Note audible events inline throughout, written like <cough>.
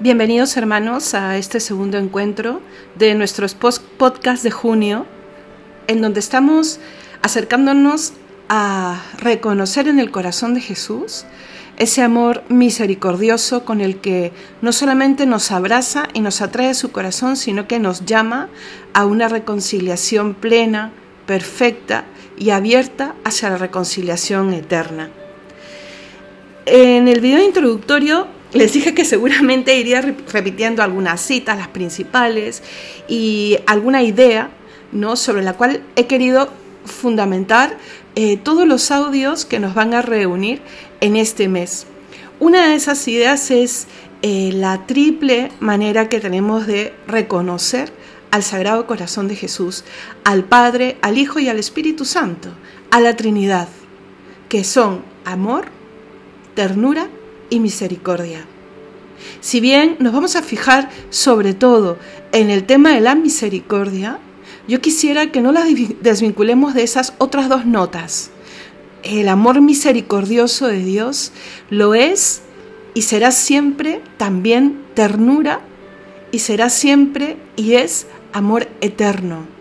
Bienvenidos hermanos a este segundo encuentro de nuestros podcast de junio, en donde estamos acercándonos a reconocer en el corazón de Jesús ese amor misericordioso con el que no solamente nos abraza y nos atrae a su corazón, sino que nos llama a una reconciliación plena, perfecta y abierta hacia la reconciliación eterna. En el video introductorio les dije que seguramente iría repitiendo algunas citas, las principales, y alguna idea ¿no? sobre la cual he querido fundamentar eh, todos los audios que nos van a reunir en este mes. Una de esas ideas es eh, la triple manera que tenemos de reconocer al Sagrado Corazón de Jesús, al Padre, al Hijo y al Espíritu Santo, a la Trinidad, que son amor, ternura y misericordia. Si bien nos vamos a fijar sobre todo en el tema de la misericordia, yo quisiera que no las desvinculemos de esas otras dos notas. El amor misericordioso de Dios lo es y será siempre también ternura y será siempre y es amor eterno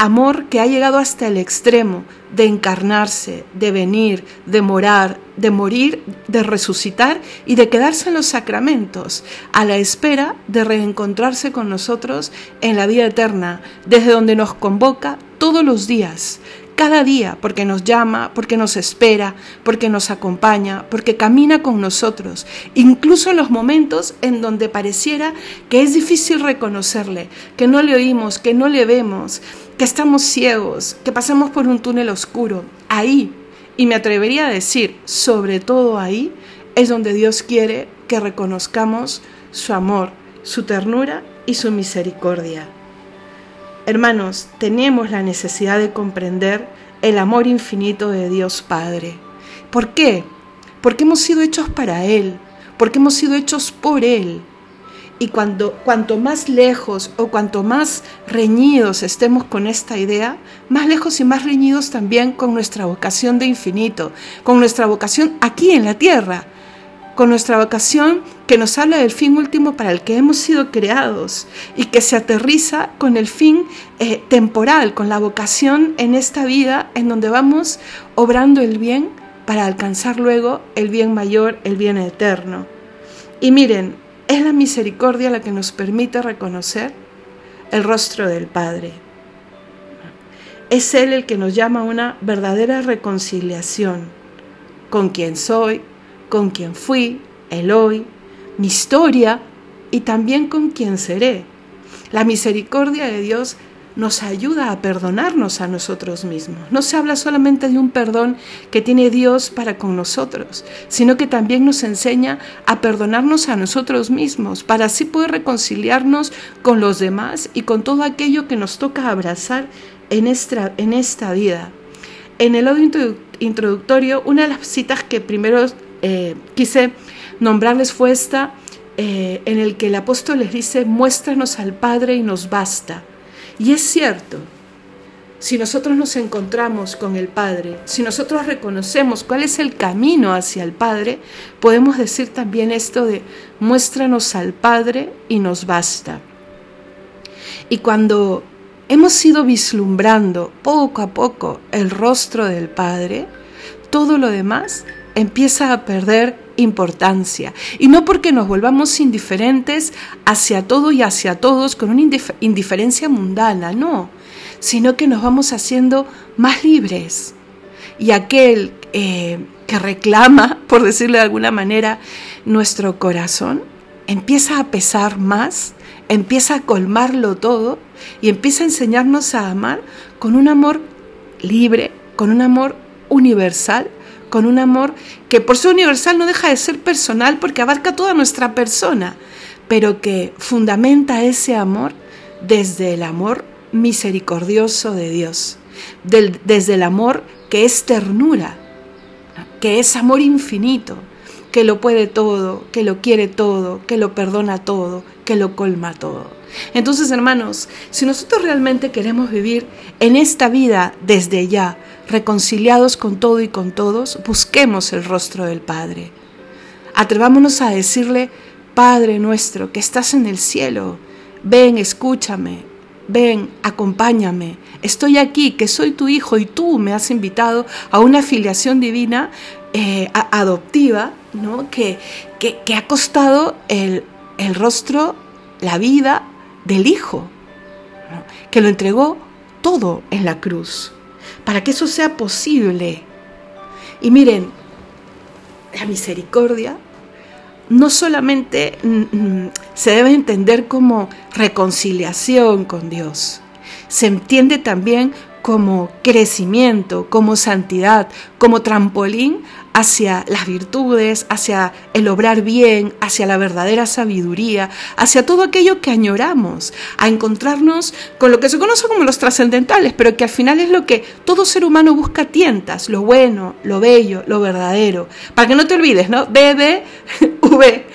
amor que ha llegado hasta el extremo de encarnarse, de venir, de morar, de morir, de resucitar y de quedarse en los sacramentos, a la espera de reencontrarse con nosotros en la vida eterna, desde donde nos convoca todos los días, cada día, porque nos llama, porque nos espera, porque nos acompaña, porque camina con nosotros, incluso en los momentos en donde pareciera que es difícil reconocerle, que no le oímos, que no le vemos, que estamos ciegos, que pasamos por un túnel oscuro. Ahí, y me atrevería a decir, sobre todo ahí, es donde Dios quiere que reconozcamos su amor, su ternura y su misericordia. Hermanos, tenemos la necesidad de comprender el amor infinito de Dios Padre. ¿Por qué? Porque hemos sido hechos para Él, porque hemos sido hechos por Él. Y cuando, cuanto más lejos o cuanto más reñidos estemos con esta idea, más lejos y más reñidos también con nuestra vocación de infinito, con nuestra vocación aquí en la tierra, con nuestra vocación que nos habla del fin último para el que hemos sido creados y que se aterriza con el fin eh, temporal, con la vocación en esta vida en donde vamos obrando el bien para alcanzar luego el bien mayor, el bien eterno. Y miren, es la misericordia la que nos permite reconocer el rostro del Padre. Es Él el que nos llama a una verdadera reconciliación con quien soy, con quien fui, el hoy, mi historia y también con quien seré. La misericordia de Dios nos ayuda a perdonarnos a nosotros mismos. No se habla solamente de un perdón que tiene Dios para con nosotros, sino que también nos enseña a perdonarnos a nosotros mismos, para así poder reconciliarnos con los demás y con todo aquello que nos toca abrazar en esta, vida. En el audio introductorio, una de las citas que primero eh, quise nombrarles fue esta, eh, en el que el apóstol les dice, muéstranos al Padre y nos basta. Y es cierto, si nosotros nos encontramos con el Padre, si nosotros reconocemos cuál es el camino hacia el Padre, podemos decir también esto de muéstranos al Padre y nos basta. Y cuando hemos ido vislumbrando poco a poco el rostro del Padre, todo lo demás empieza a perder importancia. Y no porque nos volvamos indiferentes hacia todo y hacia todos con una indiferencia mundana, no, sino que nos vamos haciendo más libres. Y aquel eh, que reclama, <laughs> por decirlo de alguna manera, nuestro corazón, empieza a pesar más, empieza a colmarlo todo y empieza a enseñarnos a amar con un amor libre, con un amor universal con un amor que por ser universal no deja de ser personal porque abarca toda nuestra persona, pero que fundamenta ese amor desde el amor misericordioso de Dios, desde el amor que es ternura, que es amor infinito, que lo puede todo, que lo quiere todo, que lo perdona todo, que lo colma todo. Entonces, hermanos, si nosotros realmente queremos vivir en esta vida desde ya, reconciliados con todo y con todos, busquemos el rostro del Padre. Atrevámonos a decirle Padre nuestro que estás en el cielo, ven, escúchame, ven, acompáñame, estoy aquí, que soy tu hijo y tú me has invitado a una filiación divina eh, adoptiva, ¿no? Que, que, ha costado el, rostro, la vida del hijo, que lo entregó todo en la cruz, para que eso sea posible. Y miren, la misericordia no solamente se debe entender como reconciliación con Dios, se entiende también como crecimiento, como santidad, como trampolín hacia las virtudes, hacia el obrar bien, hacia la verdadera sabiduría, hacia todo aquello que añoramos, a encontrarnos con lo que se conoce como los trascendentales, pero que al final es lo que todo ser humano busca tientas, lo bueno, lo bello, lo verdadero. Para que no te olvides, ¿no? B, B, <laughs> V,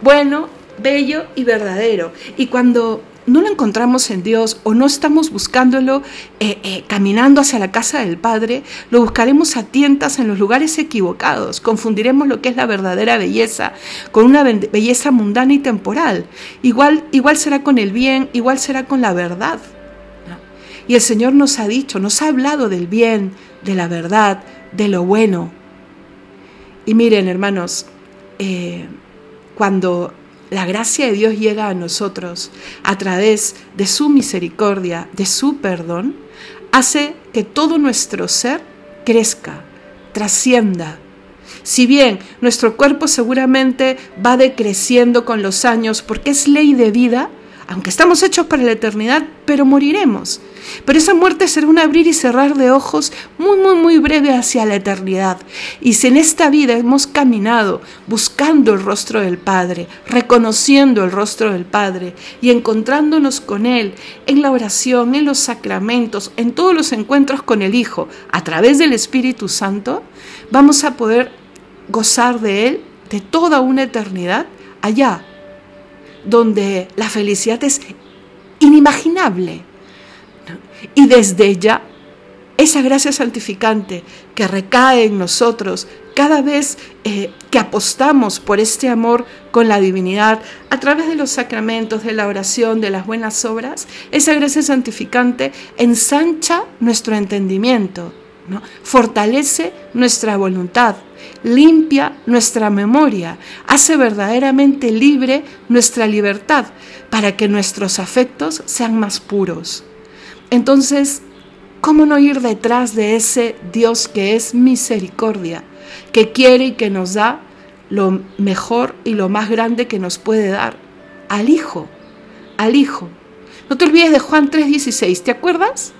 bueno, bello y verdadero. Y cuando no lo encontramos en Dios o no estamos buscándolo eh, eh, caminando hacia la casa del Padre, lo buscaremos a tientas en los lugares equivocados, confundiremos lo que es la verdadera belleza con una belleza mundana y temporal. Igual, igual será con el bien, igual será con la verdad. Y el Señor nos ha dicho, nos ha hablado del bien, de la verdad, de lo bueno. Y miren, hermanos, eh, cuando la gracia de Dios llega a nosotros a través de su misericordia, de su perdón, hace que todo nuestro ser crezca, trascienda. Si bien nuestro cuerpo seguramente va decreciendo con los años porque es ley de vida, aunque estamos hechos para la eternidad, pero moriremos. Pero esa muerte será un abrir y cerrar de ojos muy, muy, muy breve hacia la eternidad. Y si en esta vida hemos caminado buscando el rostro del Padre, reconociendo el rostro del Padre y encontrándonos con Él en la oración, en los sacramentos, en todos los encuentros con el Hijo, a través del Espíritu Santo, vamos a poder gozar de Él de toda una eternidad allá, donde la felicidad es inimaginable y desde ella, esa gracia santificante que recae en nosotros cada vez eh, que apostamos por este amor con la divinidad a través de los sacramentos, de la oración, de las buenas obras, esa gracia santificante ensancha nuestro entendimiento, fortalece nuestra voluntad, limpia nuestra memoria, hace verdaderamente libre nuestra libertad para que nuestros afectos sean más puros. Entonces, ¿cómo no ir detrás de ese Dios que es misericordia, que quiere y que nos da lo mejor y lo más grande que nos puede dar? Al Hijo, al Hijo. No te olvides de Juan 3:16, ¿te acuerdas?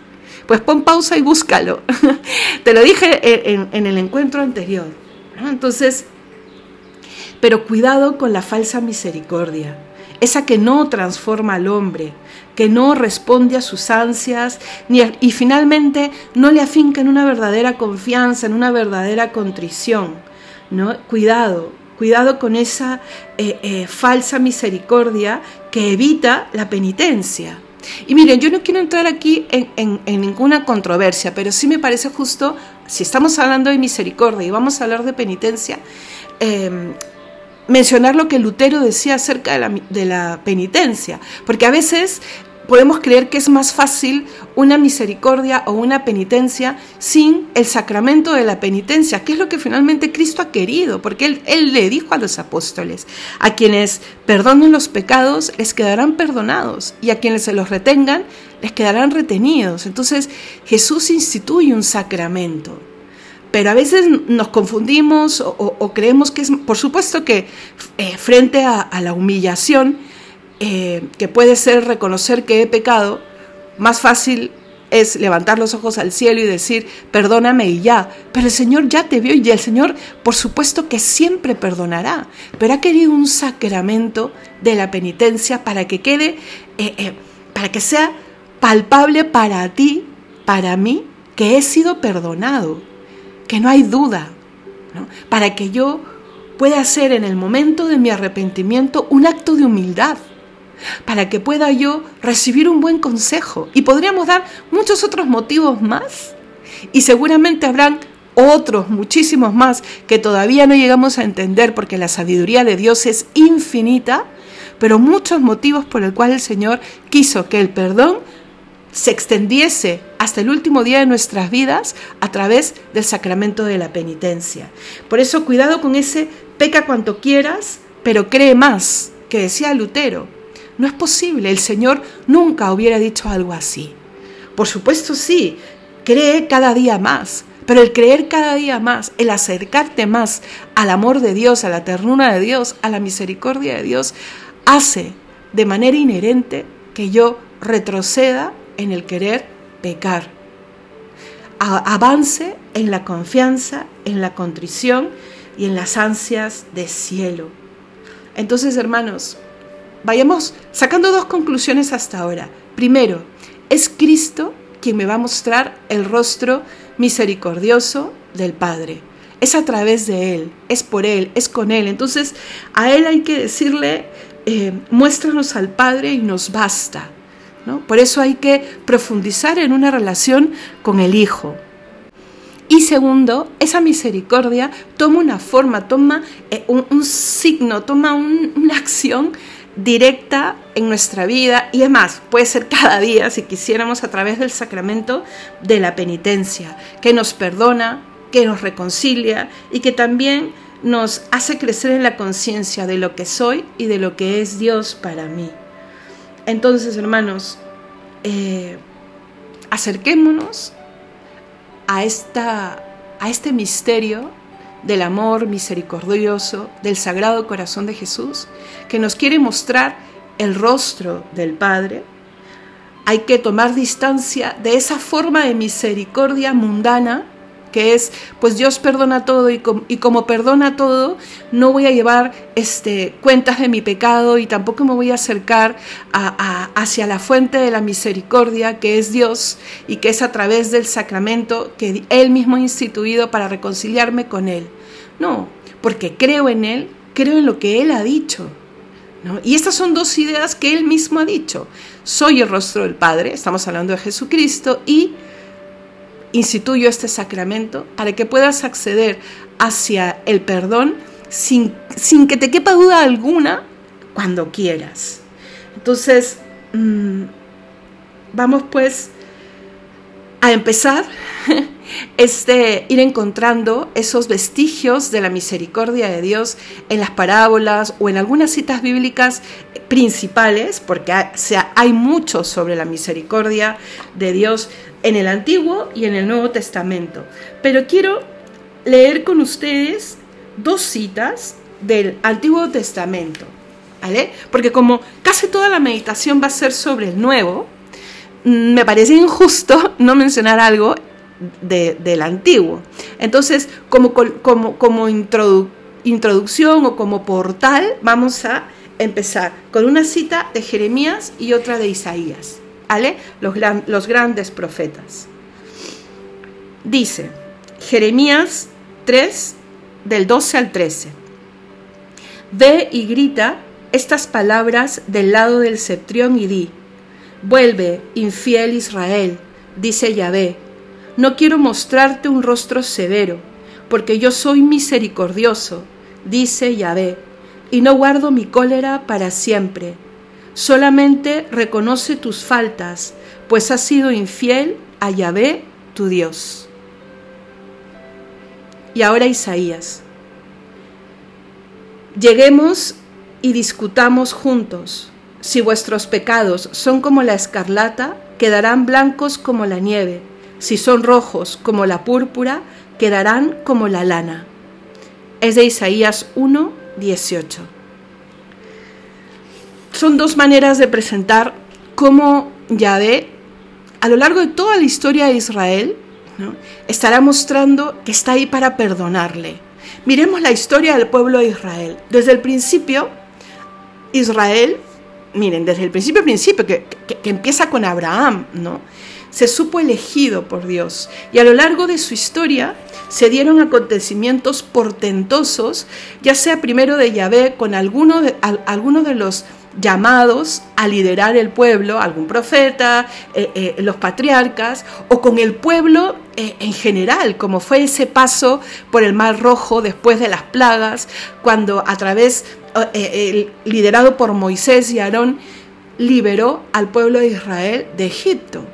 Pues pon pausa y búscalo. <laughs> te lo dije en, en el encuentro anterior. Entonces, pero cuidado con la falsa misericordia, esa que no transforma al hombre, que no responde a sus ansias ni y finalmente no le afinca en una verdadera confianza, en una verdadera contrición. ¿no? Cuidado, cuidado con esa eh, eh, falsa misericordia que evita la penitencia. Y miren, yo no quiero entrar aquí en, ninguna controversia, pero sí me parece justo, si estamos hablando de misericordia y vamos a hablar de penitencia, em, mencionar lo que Lutero decía acerca de la, penitencia, porque a veces podemos creer que es más fácil una misericordia o una penitencia sin el sacramento de la penitencia, que es lo que finalmente Cristo ha querido, porque él le dijo a los apóstoles, a quienes perdonen los pecados les quedarán perdonados y a quienes se los retengan les quedarán retenidos. Entonces Jesús instituye un sacramento. Pero a veces nos confundimos o, creemos que es, por supuesto que eh, frente a la humillación, eh, que puede ser reconocer que he pecado, más fácil es levantar los ojos al cielo y decir, perdóname y ya. Pero el Señor ya te vio y el Señor, por supuesto que siempre perdonará, pero ha querido un sacramento de la penitencia para que quede, eh, para que sea palpable para ti, para mí, que he sido perdonado, que no hay duda, para que yo pueda hacer en el momento de mi arrepentimiento un acto de humildad para que pueda yo recibir un buen consejo. Y podríamos dar muchos otros motivos más. Y seguramente habrán otros muchísimos más que todavía no llegamos a entender porque la sabiduría de Dios es infinita, pero muchos motivos por el cual el Señor quiso que el perdón se extendiese hasta el último día de nuestras vidas a través del sacramento de la penitencia. Por eso cuidado con ese peca cuanto quieras, pero cree más, que decía Lutero. No es posible, el Señor nunca hubiera dicho algo así. Por supuesto sí, cree cada día más, pero el creer cada día más, el acercarte más al amor de Dios, a la ternura de Dios, a la misericordia de Dios, hace de manera inherente que yo retroceda en el querer pecar. avance en la confianza, en la contrición y en las ansias de cielo. Entonces, hermanos, vayamos sacando dos conclusiones hasta ahora. Primero, es Cristo quien me va a mostrar el rostro misericordioso del Padre. Es a través de Él, es por Él, es con Él. Entonces, a Él hay que decirle, eh, muéstranos al Padre y nos basta. Por eso hay que profundizar en una relación con el Hijo. Y segundo, esa misericordia toma una forma, toma eh, un, signo, toma una acción directa en nuestra vida y además puede ser cada día si quisiéramos a través del sacramento de la penitencia, que nos perdona, que nos reconcilia y que también nos hace crecer en la conciencia de lo que soy y de lo que es Dios para mí. Entonces, hermanos, eh, acerquémonos a, esta, a este misterio del amor misericordioso del Sagrado Corazón de Jesús, que nos quiere mostrar el rostro del Padre, hay que tomar distancia de esa forma de misericordia mundana que es, pues Dios perdona todo y, como perdona todo, no voy a llevar este, cuentas de mi pecado y tampoco me voy a acercar hacia la fuente de la misericordia que es Dios y que es a través del sacramento que Él mismo ha instituido para reconciliarme con Él. No, porque creo en Él, creo en lo que Él ha dicho. Y estas son dos ideas que Él mismo ha dicho. Soy el rostro del Padre, estamos hablando de Jesucristo, y instituyo este sacramento para que puedas acceder hacia el perdón sin, sin que te quepa duda alguna cuando quieras. Entonces, mm, vamos pues a empezar <laughs> este ir encontrando esos vestigios de la misericordia de Dios en las parábolas o en algunas citas bíblicas principales, porque hay, hay mucho sobre la misericordia de Dios en el Antiguo y en el Nuevo Testamento. Pero quiero leer con ustedes dos citas del Antiguo Testamento, ¿vale? Porque como casi toda la meditación va a ser sobre el Nuevo, me parece injusto <laughs> no mencionar algo del Antiguo. Entonces, como, como, como introducción o como portal, vamos a empezar con una cita de Jeremías y otra de Isaías. Los, los grandes profetas. Dice Jeremías 3, del 12 al 13. Ve y grita estas palabras del lado del septrión y di, vuelve, infiel Israel, dice Yahvé, no quiero mostrarte un rostro severo, porque yo soy misericordioso, dice Yahvé, y no guardo mi cólera para siempre solamente reconoce tus faltas, pues has sido infiel a Yahvé, tu Dios. Y ahora Isaías. Lleguemos y discutamos juntos. Si vuestros pecados son como la escarlata, quedarán blancos como la nieve. Si son rojos como la púrpura, quedarán como la lana. Es de Isaías 1, 18 son dos maneras de presentar cómo Yahvé, a lo largo de toda la historia de Israel, estará mostrando que está ahí para perdonarle. Miremos la historia del pueblo de Israel. Desde el principio, Israel, miren, desde el principio, principio, que, que empieza con Abraham, ¿no? Se supo elegido por Dios y a lo largo de su historia se dieron acontecimientos portentosos, ya sea primero de Yahvé con algunos de, de los llamados a liderar el pueblo, algún profeta, eh, eh, los patriarcas, o con el pueblo eh, en general, como fue ese paso por el Mar Rojo después de las plagas, cuando a través, liderado por Moisés y Aarón, liberó al pueblo de Israel de Egipto.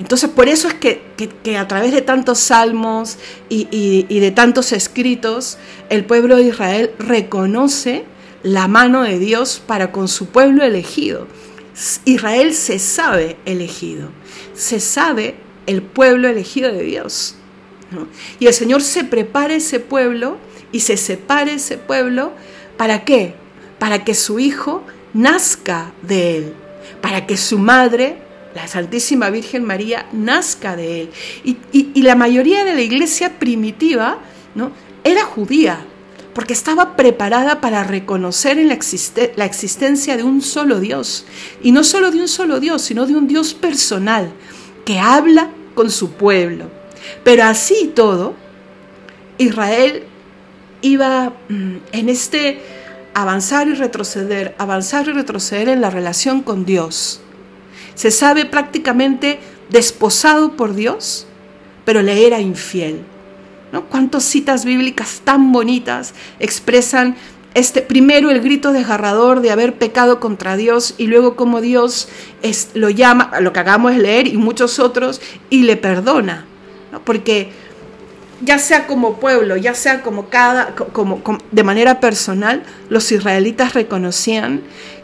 Entonces, por eso es que, a través de tantos salmos y, de tantos escritos, el pueblo de Israel reconoce la mano de Dios para con su pueblo elegido. Israel se sabe elegido, se sabe el pueblo elegido de Dios. Y el Señor se prepara ese pueblo y se separa ese pueblo, ¿para qué? Para que su hijo nazca de él, para que su madre la Santísima Virgen María nazca de él. Y, la mayoría de la iglesia primitiva ¿no? era judía, porque estaba preparada para reconocer la, la existencia de un solo Dios. Y no solo de un solo Dios, sino de un Dios personal, que habla con su pueblo. Pero así todo, Israel iba mm, en este avanzar y retroceder, avanzar y retroceder en la relación con Dios se sabe prácticamente desposado por Dios, pero le era infiel. ¿no? ¿Cuántas citas bíblicas tan bonitas expresan este, primero el grito desgarrador de haber pecado contra Dios y luego como Dios es, lo llama, lo que hagamos es leer y muchos otros, y le perdona? Porque ya sea como pueblo, ya sea como cada, como, de manera personal, los israelitas reconocían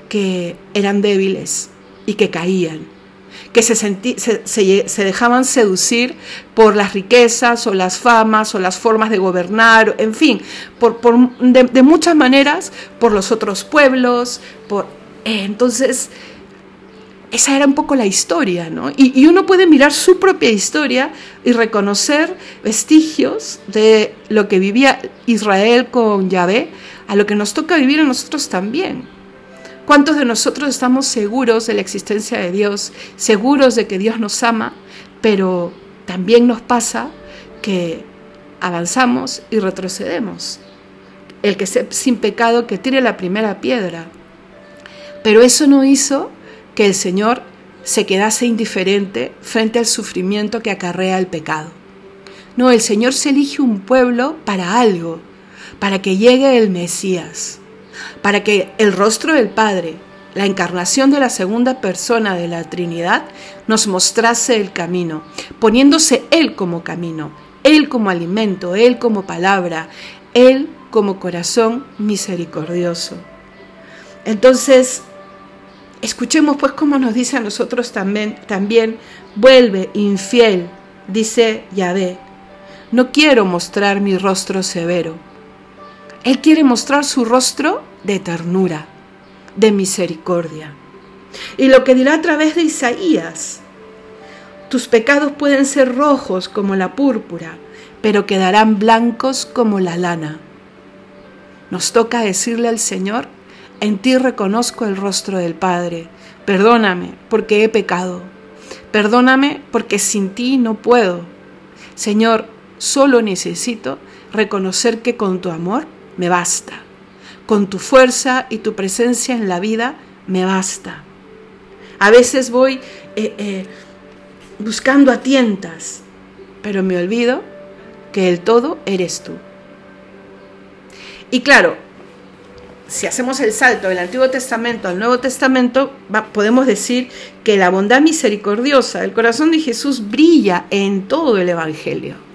que eran débiles, y que caían, que se, se, dejaban seducir por las riquezas o las famas o las formas de gobernar, en fin, por, de, muchas maneras, por los otros pueblos. Por, eh, entonces, esa era un poco la historia, ¿no? Y, y, uno puede mirar su propia historia y reconocer vestigios de lo que vivía Israel con Yahvé, a lo que nos toca vivir a nosotros también. ¿Cuántos de nosotros estamos seguros de la existencia de Dios, seguros de que Dios nos ama, pero también nos pasa que avanzamos y retrocedemos? El que es sin pecado que tire la primera piedra. Pero eso no hizo que el Señor se quedase indiferente frente al sufrimiento que acarrea el pecado. No, el Señor se elige un pueblo para algo, para que llegue el Mesías para que el rostro del Padre, la encarnación de la segunda persona de la Trinidad, nos mostrase el camino, poniéndose Él como camino, Él como alimento, Él como palabra, Él como corazón misericordioso. Entonces, escuchemos pues cómo nos dice a nosotros también, también vuelve infiel, dice Yahvé, no quiero mostrar mi rostro severo. Él quiere mostrar su rostro de ternura, de misericordia. Y lo que dirá a través de Isaías, tus pecados pueden ser rojos como la púrpura, pero quedarán blancos como la lana. Nos toca decirle al Señor, en ti reconozco el rostro del Padre, perdóname porque he pecado, perdóname porque sin ti no puedo. Señor, solo necesito reconocer que con tu amor me basta con tu fuerza y tu presencia en la vida me basta. A veces voy eh, eh, buscando a tientas, pero me olvido que el todo eres tú. Y claro, si hacemos el salto del Antiguo Testamento al Nuevo Testamento, podemos decir que la bondad misericordiosa del corazón de Jesús brilla en todo el Evangelio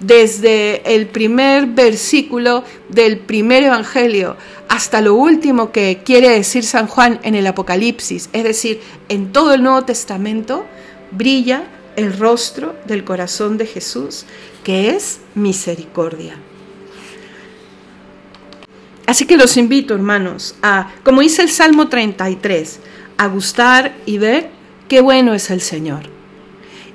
desde el primer versículo del primer Evangelio hasta lo último que quiere decir San Juan en el Apocalipsis, es decir, en todo el Nuevo Testamento, brilla el rostro del corazón de Jesús, que es misericordia. Así que los invito, hermanos, a, como dice el Salmo 33, a gustar y ver qué bueno es el Señor.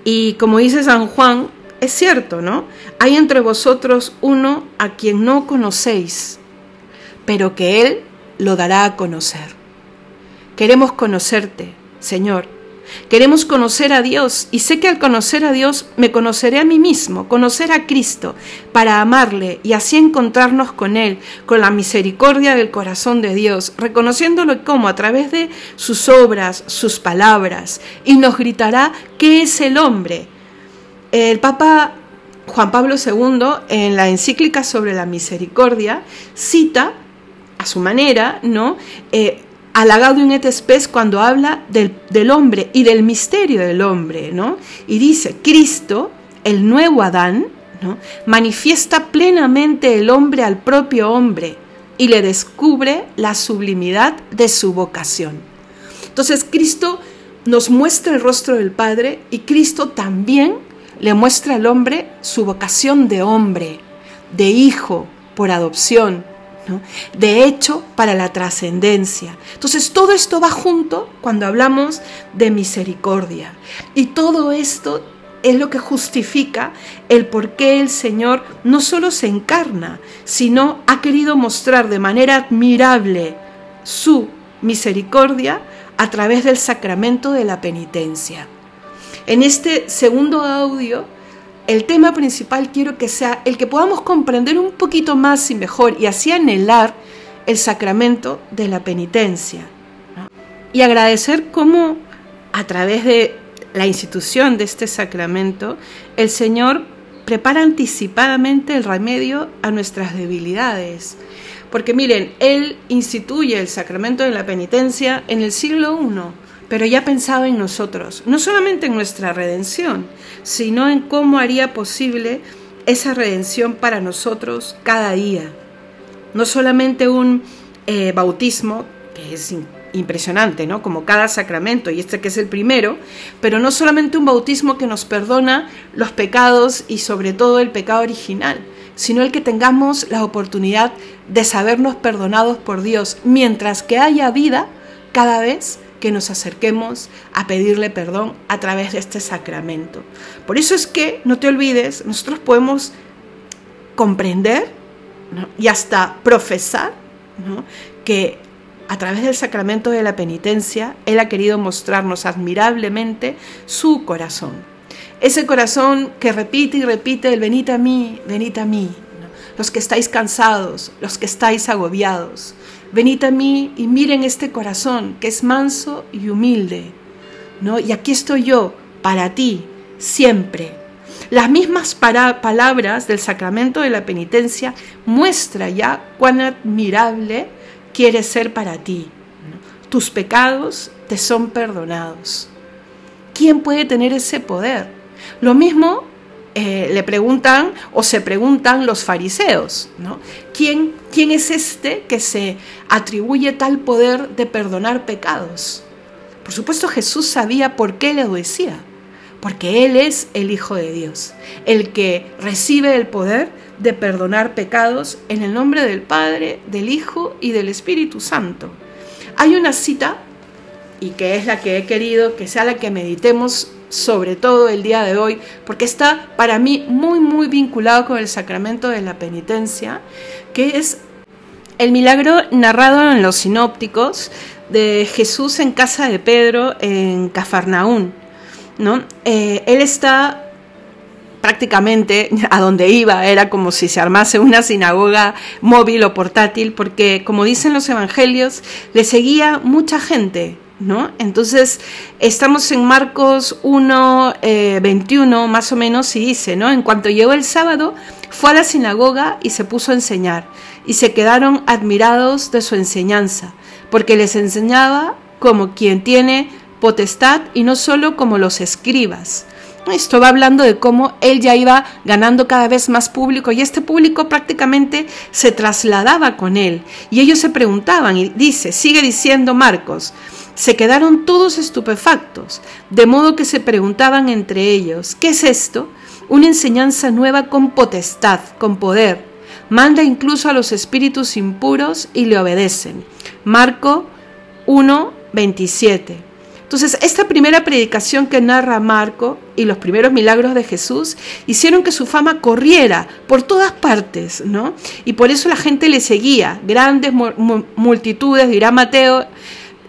Y como dice San Juan, es cierto, ¿no? Hay entre vosotros uno a quien no conocéis, pero que Él lo dará a conocer. Queremos conocerte, Señor, Queremos conocer a Dios y sé que al conocer a Dios me conoceré a mí mismo, conocer a Cristo para amarle y así encontrarnos con Él, con la misericordia del corazón de Dios, reconociéndolo como a través de sus obras, sus palabras, y nos gritará qué es el hombre. El Papa Juan Pablo II en la encíclica sobre la misericordia cita a su manera, ¿no? Eh, a et Spes cuando habla del, hombre y del misterio del hombre, ¿no? Y dice, Cristo, el nuevo Adán, ¿no? manifiesta plenamente el hombre al propio hombre y le descubre la sublimidad de su vocación. Entonces Cristo nos muestra el rostro del Padre y Cristo también le muestra al hombre su vocación de hombre, de hijo por adopción, de hecho para la trascendencia. Entonces todo esto va junto cuando hablamos de misericordia. Y todo esto es lo que justifica el por qué el Señor no solo se encarna, sino ha querido mostrar de manera admirable su misericordia a través del sacramento de la penitencia. En este segundo audio el tema principal quiero que sea el que podamos comprender un poquito más y mejor y así anhelar el sacramento de la penitencia. Y agradecer cómo a través de la institución de este sacramento, el Señor prepara anticipadamente el remedio a nuestras debilidades. Porque miren, Él instituye el sacramento de la penitencia en el siglo I pero ya pensaba en nosotros, no solamente en nuestra redención, sino en cómo haría posible esa redención para nosotros cada día. No solamente un eh, bautismo, que es impresionante, ¿no? Como cada sacramento, y este que es el primero, pero no solamente un bautismo que nos perdona los pecados y sobre todo el pecado original, sino el que tengamos la oportunidad de sabernos perdonados por Dios, mientras que haya vida cada vez que nos acerquemos a pedirle perdón a través de este sacramento. Por eso es que, no te olvides, nosotros podemos comprender y hasta profesar que a través del sacramento de la penitencia, Él ha querido mostrarnos admirablemente su corazón. Ese corazón que repite y repite el venid a mí, venid a mí. Los que estáis cansados, los que estáis agobiados, venid a mí y miren este corazón que es manso y humilde, ¿no? Y aquí estoy yo para ti siempre. Las mismas palabras del sacramento de la penitencia muestra ya cuán admirable quiere ser para ti. Tus pecados te son perdonados. ¿Quién puede tener ese poder? Lo mismo eh, le preguntan o se preguntan los fariseos, ¿no? ¿Quién, ¿Quién es este que se atribuye tal poder de perdonar pecados? Por supuesto Jesús sabía por qué le decía, porque Él es el Hijo de Dios, el que recibe el poder de perdonar pecados en el nombre del Padre, del Hijo y del Espíritu Santo. Hay una cita, y que es la que he querido que sea la que meditemos sobre todo el día de hoy, porque está para mí muy, muy vinculado con el sacramento de la penitencia, que es el milagro narrado en los sinópticos de Jesús en casa de Pedro en Cafarnaún. ¿no? Eh, él está prácticamente a donde iba era como si se armase una sinagoga móvil o portátil, porque como dicen los evangelios, le seguía mucha gente, ¿no? Entonces, estamos en Marcos 1, 21 eh, más o menos y dice, ¿no? En cuanto llegó el sábado, fue a la sinagoga y se puso a enseñar, y se quedaron admirados de su enseñanza, porque les enseñaba como quien tiene potestad y no solo como los escribas. Esto va hablando de cómo él ya iba ganando cada vez más público y este público prácticamente se trasladaba con él. Y ellos se preguntaban, y dice, sigue diciendo Marcos, se quedaron todos estupefactos, de modo que se preguntaban entre ellos, ¿qué es esto? Una enseñanza nueva con potestad, con poder. Manda incluso a los espíritus impuros y le obedecen. Marco 1, 27. Entonces, esta primera predicación que narra Marco y los primeros milagros de Jesús hicieron que su fama corriera por todas partes, ¿no? Y por eso la gente le seguía, grandes multitudes, dirá Mateo,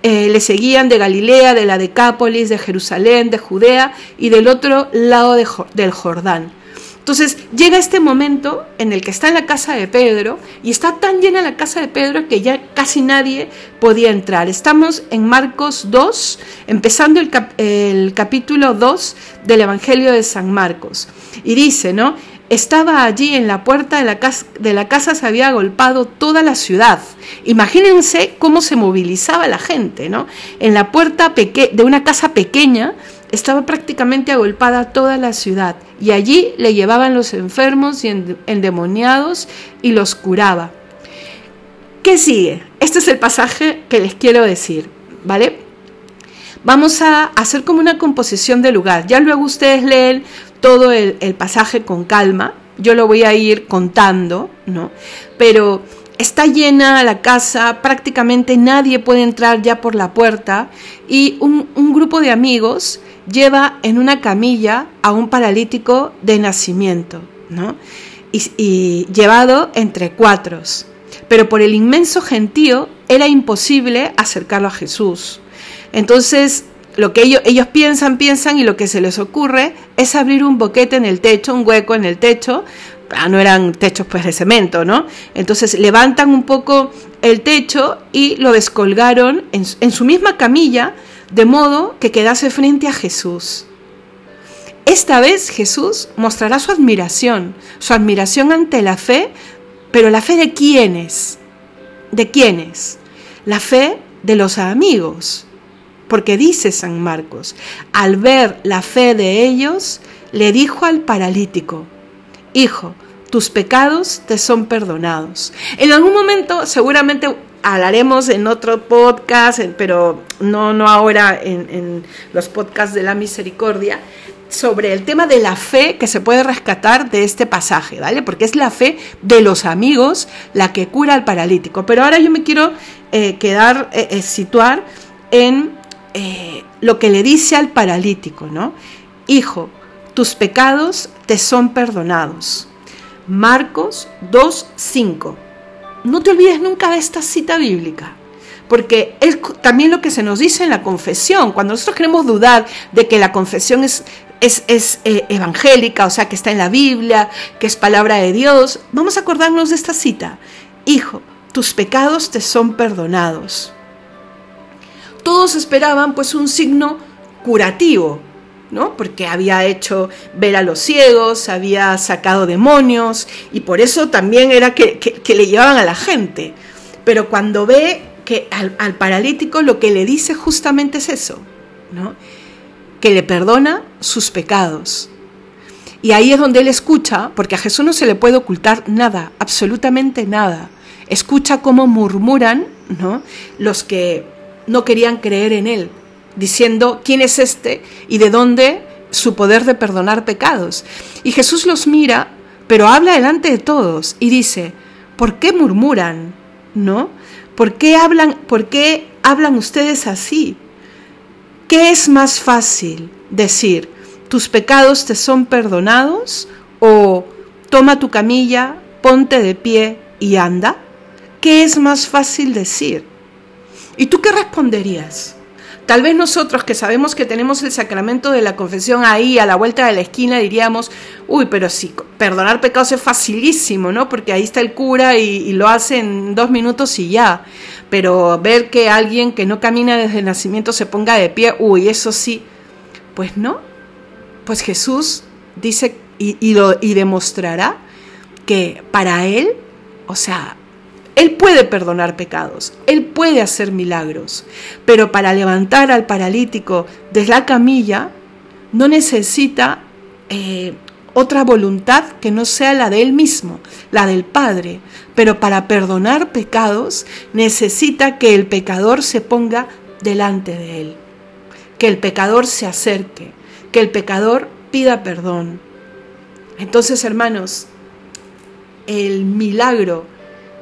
eh, le seguían de Galilea, de la Decápolis, de Jerusalén, de Judea y del otro lado del Jordán. Entonces llega este momento en el que está en la casa de Pedro y está tan llena la casa de Pedro que ya casi nadie podía entrar. Estamos en Marcos 2, empezando el, el capítulo 2 del Evangelio de San Marcos. Y dice, ¿no? Estaba allí en la puerta de la, casa, de la casa, se había agolpado toda la ciudad. Imagínense cómo se movilizaba la gente, ¿no? En la puerta de una casa pequeña estaba prácticamente agolpada toda la ciudad y allí le llevaban los enfermos y endemoniados y los curaba. ¿Qué sigue? Este es el pasaje que les quiero decir, ¿vale? Vamos a hacer como una composición de lugar. Ya luego ustedes leen todo el, pasaje con calma. Yo lo voy a ir contando, ¿no? Pero Está llena la casa, prácticamente nadie puede entrar ya por la puerta y un, grupo de amigos lleva en una camilla a un paralítico de nacimiento, ¿no? Y, llevado entre cuatro. Pero por el inmenso gentío era imposible acercarlo a Jesús. Entonces, lo que ellos, piensan, piensan y lo que se les ocurre es abrir un boquete en el techo, un hueco en el techo, Ah, no eran techos pues de cemento, ¿no? Entonces levantan un poco el techo y lo descolgaron en, en su misma camilla, de modo que quedase frente a Jesús. Esta vez Jesús mostrará su admiración, su admiración ante la fe, pero la fe de quiénes? ¿De quiénes? La fe de los amigos. Porque dice San Marcos, al ver la fe de ellos, le dijo al paralítico, Hijo, tus pecados te son perdonados. En algún momento seguramente hablaremos en otro podcast, pero no, no ahora en, los podcasts de la misericordia, sobre el tema de la fe que se puede rescatar de este pasaje, ¿vale? Porque es la fe de los amigos la que cura al paralítico. Pero ahora yo me quiero eh, quedar, eh, eh, situar en lo que le dice al paralítico, ¿no? Hijo, tus pecados te son perdonados. Marcos 2.5. No te olvides nunca de esta cita bíblica, porque es también lo que se nos dice en la confesión. Cuando nosotros queremos dudar de que la confesión es, es, eh, evangélica, o sea, que está en la Biblia, que es palabra de Dios, vamos a acordarnos de esta cita. Hijo, tus pecados te son perdonados. Todos esperaban pues un signo curativo, ¿no? Porque había hecho ver a los ciegos, había sacado demonios y por eso también era que, le llevaban a la gente. Pero cuando ve que al, paralítico lo que le dice justamente es eso, ¿no? Que le perdona sus pecados. Y ahí es donde él escucha, porque a Jesús no se le puede ocultar nada, absolutamente nada. Escucha cómo murmuran, ¿no? Los que no querían creer en él, diciendo quién es este y de dónde su poder de perdonar pecados. Y Jesús los mira, pero habla delante de todos y dice, ¿por qué murmuran? ¿No? ¿Por qué hablan, por qué hablan ustedes así? ¿Qué es más fácil decir, tus pecados te son perdonados o toma tu camilla, ponte de pie y anda? ¿Qué es más fácil decir? ¿Y tú qué responderías? Tal vez nosotros que sabemos que tenemos el sacramento de la confesión ahí a la vuelta de la esquina diríamos, uy, pero sí, perdonar pecados es facilísimo, ¿no? Porque ahí está el cura y, lo hace en dos minutos y ya. Pero ver que alguien que no camina desde el nacimiento se ponga de pie, uy, eso sí. Pues no. Pues Jesús dice y, y demostrará que para él, o sea, él puede perdonar pecados, Él puede hacer milagros, pero para levantar al paralítico desde la camilla no necesita eh, otra voluntad que no sea la de Él mismo, la del Padre. Pero para perdonar pecados necesita que el pecador se ponga delante de Él, que el pecador se acerque, que el pecador pida perdón. Entonces, hermanos, el milagro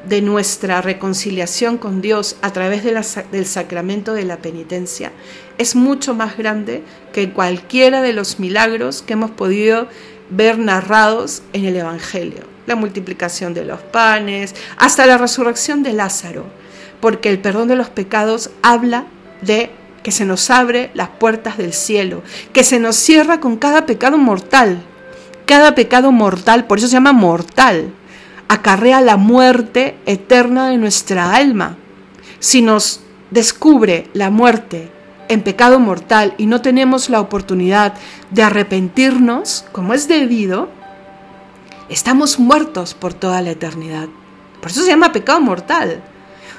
de nuestra reconciliación con Dios a través del sacramento de la penitencia es mucho más grande que cualquiera de los milagros que hemos podido ver narrados en el Evangelio. La multiplicación de los panes, hasta la resurrección de Lázaro, porque el perdón de los pecados habla de que se nos abre las puertas del cielo, que se nos cierra con cada pecado mortal. Cada pecado mortal, por eso se llama mortal, acarrea la muerte eterna de nuestra alma. Si nos descubre la muerte en pecado mortal y no tenemos la oportunidad de arrepentirnos como es debido, estamos muertos por toda la eternidad. Por eso se llama pecado mortal.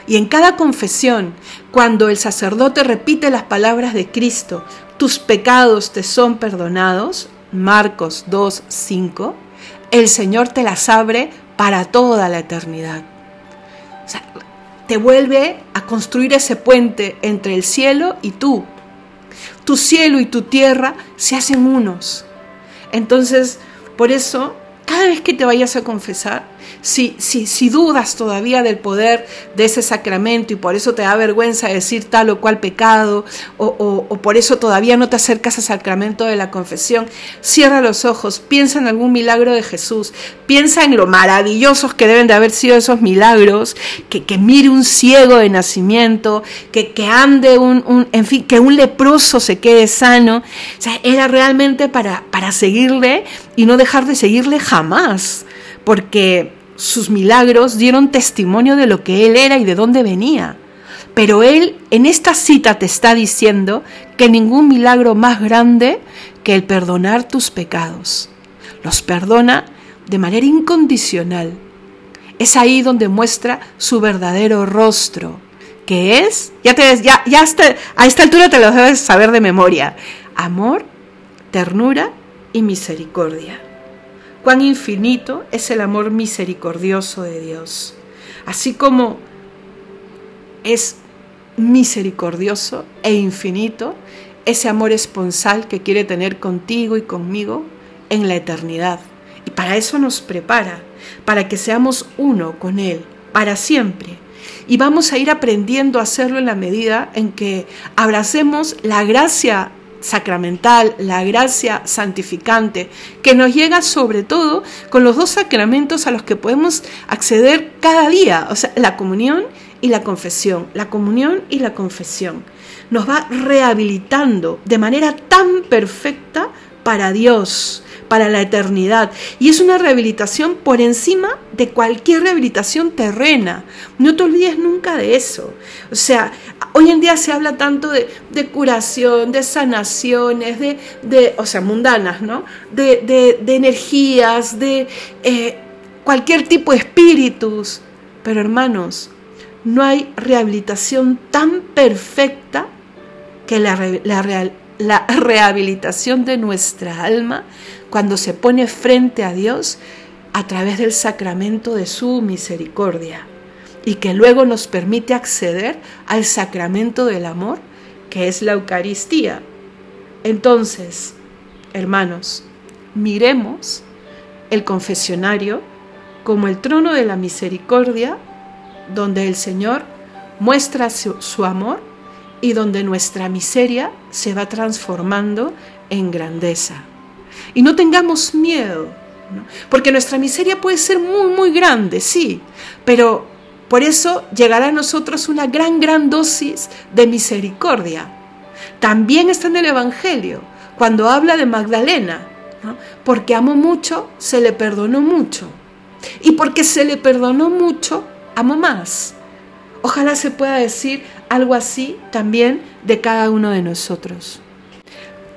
Y en cada confesión, cuando el sacerdote repite las palabras de Cristo, tus pecados te son perdonados, Marcos 2, 5, el Señor te las abre para toda la eternidad. O sea, te vuelve a construir ese puente entre el cielo y tú. Tu cielo y tu tierra se hacen unos. Entonces, por eso, cada vez que te vayas a confesar, si, si, si dudas todavía del poder de ese sacramento y por eso te da vergüenza decir tal o cual pecado o, o, por eso todavía no te acercas al sacramento de la confesión, cierra los ojos, piensa en algún milagro de Jesús, piensa en lo maravillosos que deben de haber sido esos milagros, que, que mire un ciego de nacimiento, que, que ande un, un, en fin, que un leproso se quede sano. Era realmente para, para seguirle y no dejar de seguirle jamás, porque sus milagros dieron testimonio de lo que Él era y de dónde venía. Pero Él en esta cita te está diciendo que ningún milagro más grande que el perdonar tus pecados. Los perdona de manera incondicional. Es ahí donde muestra su verdadero rostro, que es, ya, te, ya, ya hasta, a esta altura te lo debes saber de memoria, amor, ternura y misericordia cuán infinito es el amor misericordioso de Dios. Así como es misericordioso e infinito ese amor esponsal que quiere tener contigo y conmigo en la eternidad. Y para eso nos prepara, para que seamos uno con Él, para siempre. Y vamos a ir aprendiendo a hacerlo en la medida en que abracemos la gracia sacramental, la gracia santificante, que nos llega sobre todo con los dos sacramentos a los que podemos acceder cada día, o sea, la comunión y la confesión, la comunión y la confesión. Nos va rehabilitando de manera tan perfecta para Dios, para la eternidad. Y es una rehabilitación por encima de cualquier rehabilitación terrena. No te olvides nunca de eso. O sea, hoy en día se habla tanto de, curación, de sanaciones, de, o sea, mundanas, ¿no? De, energías, de eh, cualquier tipo de espíritus. Pero hermanos, no hay rehabilitación tan perfecta que la, la <laughs> rehabilitación de nuestra alma cuando se pone frente a Dios a través del sacramento de su misericordia y que luego nos permite acceder al sacramento del amor que es la Eucaristía. Entonces, hermanos, miremos el confesionario como el trono de la misericordia donde el Señor muestra su, amor y donde nuestra miseria se va transformando en grandeza. Y no tengamos miedo, porque nuestra miseria puede ser muy, muy grande, sí, pero por eso llegará a nosotros una gran, gran dosis de misericordia. También está en el Evangelio, cuando habla de Magdalena, porque amó mucho, se le perdonó mucho. Y porque se le perdonó mucho, amó más. Ojalá se pueda decir algo así también de cada uno de nosotros.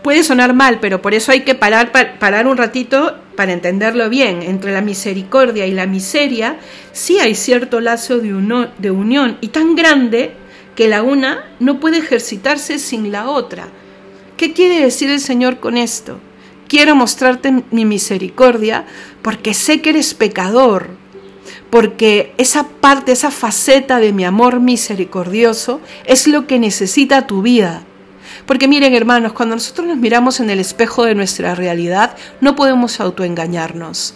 Puede sonar mal, pero por eso hay que parar, parar un ratito para entenderlo bien. Entre la misericordia y la miseria sí hay cierto lazo de, unión y tan grande que la una no puede ejercitarse sin la otra. ¿Qué quiere decir el Señor con esto? Quiero mostrarte mi misericordia porque sé que eres pecador, porque esa parte, esa faceta de mi amor misericordioso es lo que necesita tu vida. Porque miren hermanos, cuando nosotros nos miramos en el espejo de nuestra realidad, no podemos autoengañarnos.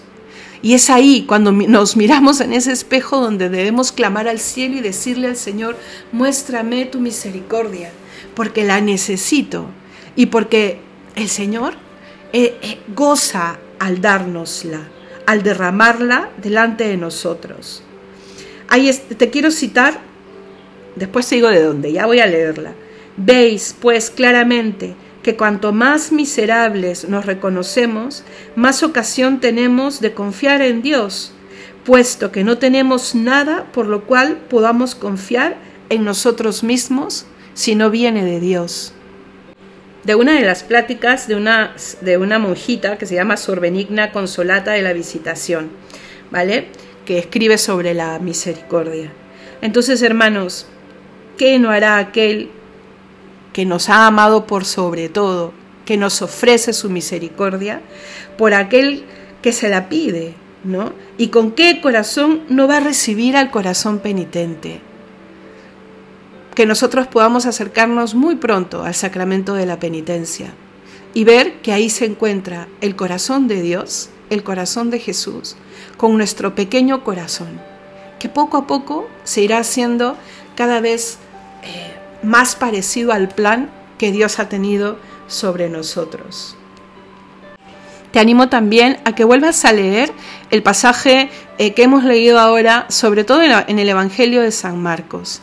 Y es ahí, cuando nos miramos en ese espejo, donde debemos clamar al cielo y decirle al Señor, muéstrame tu misericordia, porque la necesito y porque el Señor eh, eh, goza al dárnosla al derramarla delante de nosotros. Ahí te quiero citar, después sigo de dónde, ya voy a leerla. Veis, pues, claramente que cuanto más miserables nos reconocemos, más ocasión tenemos de confiar en Dios, puesto que no tenemos nada por lo cual podamos confiar en nosotros mismos si no viene de Dios. De una de las pláticas de una, de una monjita que se llama Sor Benigna Consolata de la Visitación, ¿vale? Que escribe sobre la misericordia. Entonces, hermanos, ¿qué no hará aquel que nos ha amado por sobre todo, que nos ofrece su misericordia, por aquel que se la pide, ¿no? ¿Y con qué corazón no va a recibir al corazón penitente? Que nosotros podamos acercarnos muy pronto al sacramento de la penitencia y ver que ahí se encuentra el corazón de Dios, el corazón de Jesús, con nuestro pequeño corazón, que poco a poco se irá haciendo cada vez eh, más parecido al plan que Dios ha tenido sobre nosotros. Te animo también a que vuelvas a leer el pasaje eh, que hemos leído ahora, sobre todo en el Evangelio de San Marcos,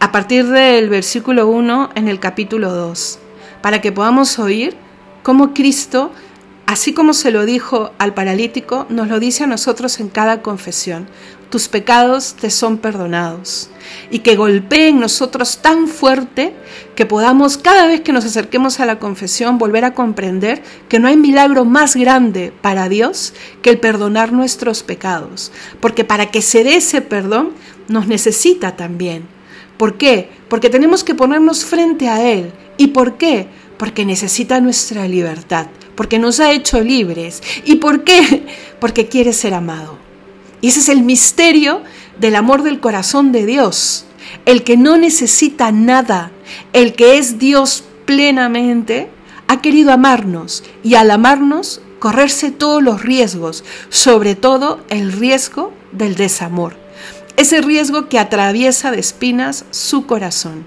a partir del versículo 1 en el capítulo 2, para que podamos oír cómo Cristo, así como se lo dijo al paralítico, nos lo dice a nosotros en cada confesión tus pecados te son perdonados. Y que golpee en nosotros tan fuerte que podamos cada vez que nos acerquemos a la confesión volver a comprender que no hay milagro más grande para Dios que el perdonar nuestros pecados. Porque para que se dé ese perdón nos necesita también. ¿Por qué? Porque tenemos que ponernos frente a Él. ¿Y por qué? Porque necesita nuestra libertad, porque nos ha hecho libres. ¿Y por qué? Porque quiere ser amado. Y ese es el misterio del amor del corazón de Dios. El que no necesita nada, el que es Dios plenamente, ha querido amarnos y al amarnos correrse todos los riesgos, sobre todo el riesgo del desamor. Ese riesgo que atraviesa de espinas su corazón.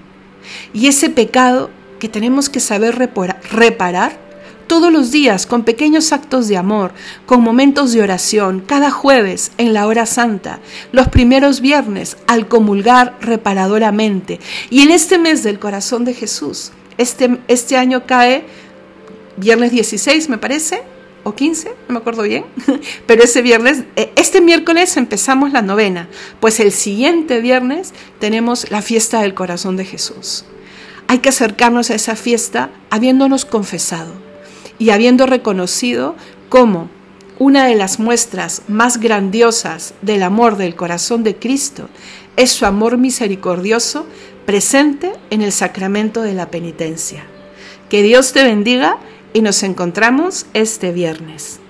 Y ese pecado que tenemos que saber reparar todos los días con pequeños actos de amor, con momentos de oración, cada jueves en la hora santa, los primeros viernes al comulgar reparadoramente. Y en este mes del corazón de Jesús, este, este año cae viernes 16, me parece, o 15, no me acuerdo bien, <laughs> pero ese viernes, eh, este miércoles empezamos la novena, pues el siguiente viernes tenemos la fiesta del corazón de Jesús. Hay que acercarnos a esa fiesta habiéndonos confesado y habiendo reconocido cómo una de las muestras más grandiosas del amor del corazón de Cristo es su amor misericordioso presente en el sacramento de la penitencia. Que Dios te bendiga y nos encontramos este viernes.